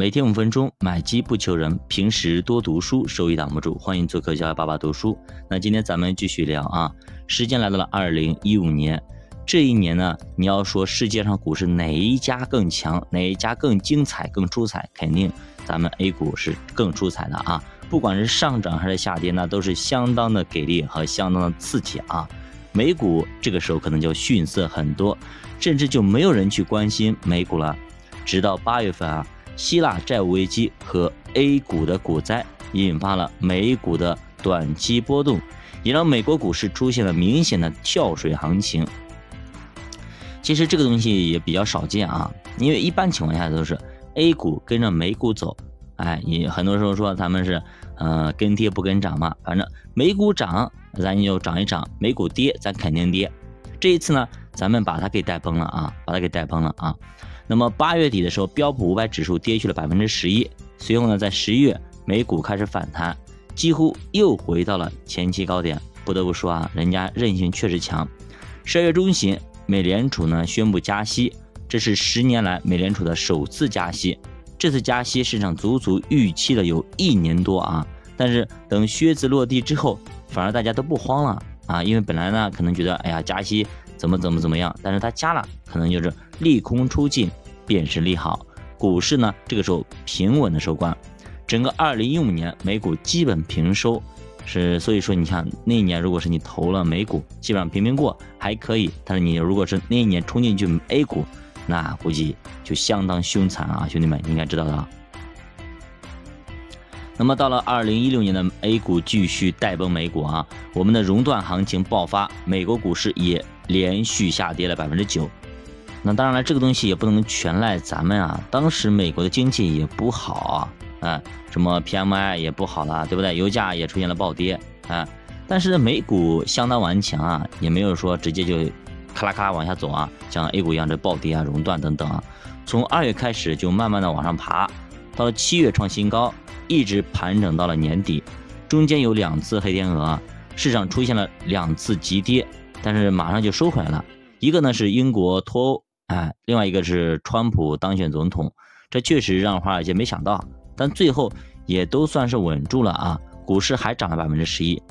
每天五分钟，买机不求人，平时多读书，收益挡不住。欢迎做客教爸爸读书。那今天咱们继续聊啊，时间来到了二零一五年，这一年呢，你要说世界上股市哪一家更强，哪一家更精彩、更出彩，肯定咱们 A 股是更出彩的啊。不管是上涨还是下跌，那都是相当的给力和相当的刺激啊。美股这个时候可能就逊色很多，甚至就没有人去关心美股了。直到八月份啊，希腊债务危机和 A 股的股灾引发了美股的短期波动，也让美国股市出现了明显的跳水行情。其实这个东西也比较少见啊，因为一般情况下都是 A 股跟着美股走，哎，你很多时候说他们是呃跟跌不跟涨嘛，反正美股涨咱就涨一涨，美股跌咱肯定跌。这一次呢，咱们把它给带崩了啊，把它给带崩了啊。那么八月底的时候，标普五百指数跌去了百分之十一。随后呢，在十一月，美股开始反弹，几乎又回到了前期高点。不得不说啊，人家韧性确实强。十二月中旬，美联储呢宣布加息，这是十年来美联储的首次加息。这次加息，市场足足预期了有一年多啊。但是等靴子落地之后，反而大家都不慌了啊，因为本来呢可能觉得，哎呀，加息怎么怎么怎么样，但是它加了，可能就是利空出尽。便是利好，股市呢这个时候平稳的收官，整个二零一五年美股基本平收，是所以说你看那一年如果是你投了美股，基本上平平过还可以，但是你如果是那一年冲进去 A 股，那估计就相当凶残啊，兄弟们应该知道的。那么到了二零一六年的 A 股继续带崩美股啊，我们的熔断行情爆发，美国股市也连续下跌了百分之九。那当然了，这个东西也不能全赖咱们啊。当时美国的经济也不好啊，啊，什么 PMI 也不好了，对不对？油价也出现了暴跌啊。但是美股相当顽强啊，也没有说直接就咔啦咔啦往下走啊，像 A 股一样这暴跌啊、熔断等等啊。从二月开始就慢慢的往上爬，到了七月创新高，一直盘整到了年底，中间有两次黑天鹅，市场出现了两次急跌，但是马上就收回来了。一个呢是英国脱欧。哎，另外一个是川普当选总统，这确实让华尔街没想到，但最后也都算是稳住了啊，股市还涨了百分之十一。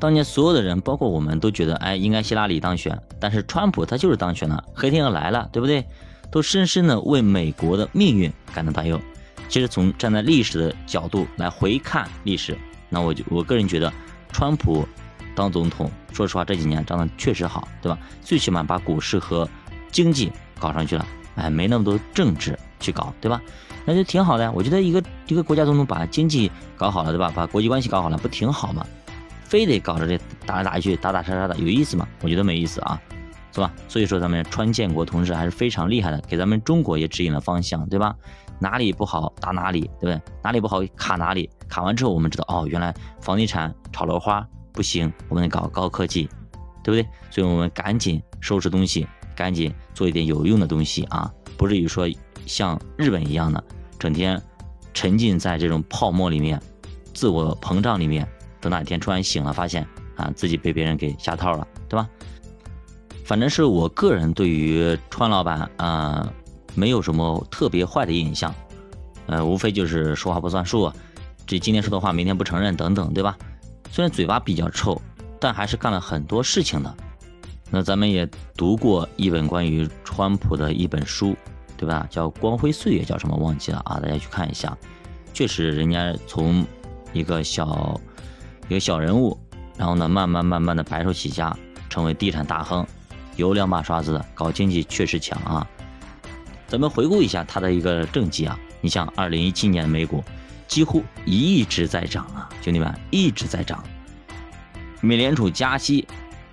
当年所有的人，包括我们都觉得，哎，应该希拉里当选，但是川普他就是当选了，黑天鹅来了，对不对？都深深的为美国的命运感到担忧。其实从站在历史的角度来回看历史，那我就我个人觉得，川普当总统，说实话这几年涨得确实好，对吧？最起码把股市和经济搞上去了，哎，没那么多政治去搞，对吧？那就挺好的呀。我觉得一个一个国家总统把经济搞好了，对吧？把国际关系搞好了，不挺好吗？非得搞着这打来打去、打打杀杀的，有意思吗？我觉得没意思啊，是吧？所以说咱们川建国同志还是非常厉害的，给咱们中国也指引了方向，对吧？哪里不好打哪里，对不对？哪里不好卡哪里，卡完之后我们知道，哦，原来房地产炒楼花不行，我们得搞高科技，对不对？所以我们赶紧收拾东西。赶紧做一点有用的东西啊，不至于说像日本一样的，整天沉浸在这种泡沫里面，自我膨胀里面，等哪天突然醒了，发现啊自己被别人给下套了，对吧？反正是我个人对于川老板啊，没有什么特别坏的印象，呃，无非就是说话不算数，这今天说的话明天不承认等等，对吧？虽然嘴巴比较臭，但还是干了很多事情的。那咱们也读过一本关于川普的一本书，对吧？叫《光辉岁月》，叫什么忘记了啊？大家去看一下。确实，人家从一个小一个小人物，然后呢，慢慢慢慢的白手起家，成为地产大亨，有两把刷子的，搞经济确实强啊。咱们回顾一下他的一个政绩啊，你像二零一七年美股几乎一直在涨啊，兄弟们一直在涨。美联储加息。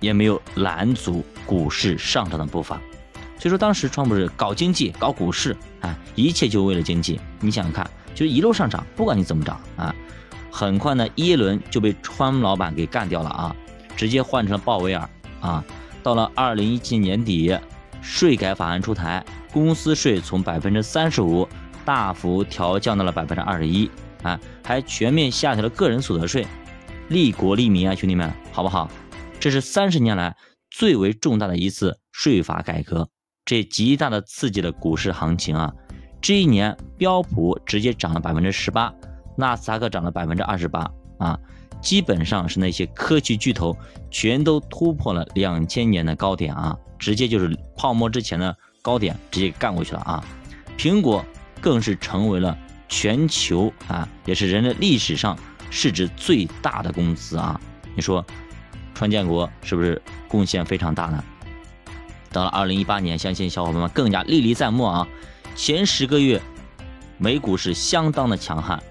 也没有拦阻股市上涨的步伐，所以说当时川普是搞经济、搞股市啊，一切就为了经济。你想想看，就一路上涨，不管你怎么涨啊，很快呢，耶伦就被川老板给干掉了啊，直接换成了鲍威尔啊。到了二零一七年底，税改法案出台，公司税从百分之三十五大幅调降到了百分之二十一啊，还全面下调了个人所得税，利国利民啊，兄弟们，好不好？这是三十年来最为重大的一次税法改革，这极大的刺激了股市行情啊！这一年标普直接涨了百分之十八，纳斯达克涨了百分之二十八啊，基本上是那些科技巨头全都突破了两千年的高点啊，直接就是泡沫之前的高点直接干过去了啊。苹果更是成为了全球啊，也是人类历史上市值最大的公司啊。你说，川建国是不是贡献非常大呢？到了二零一八年，相信小伙伴们更加历历在目啊。前十个月，美股是相当的强悍，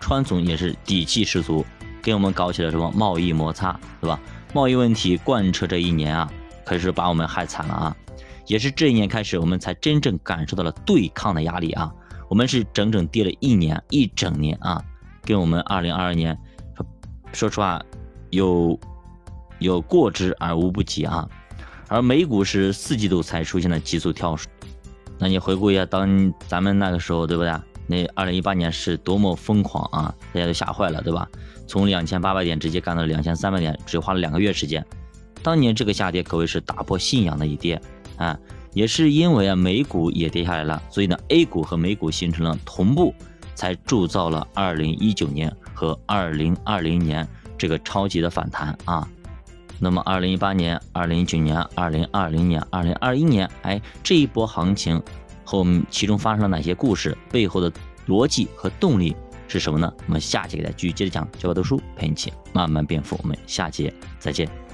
川总也是底气十足，给我们搞起了什么贸易摩擦，对吧？贸易问题贯彻这一年啊，可是把我们害惨了啊！也是这一年开始，我们才真正感受到了对抗的压力啊！我们是整整跌了一年，一整年啊，跟我们二零二二年说实话，有有过之而无不及啊！而美股是四季度才出现的急速跳水。那你回顾一下，当咱们那个时候，对不对？那二零一八年是多么疯狂啊！大家都吓坏了，对吧？从两千八百点直接干到两千三百点，只花了两个月时间。当年这个下跌可谓是打破信仰的一跌啊！也是因为啊，美股也跌下来了，所以呢，A 股和美股形成了同步，才铸造了二零一九年和二零二零年这个超级的反弹啊！那么，二零一八年、二零一九年、二零二零年、二零二一年，哎，这一波行情和我们其中发生了哪些故事？背后的逻辑和动力是什么呢？我们下期给大家继续接着讲，教科读书陪你一起慢慢变富。我们下期再见。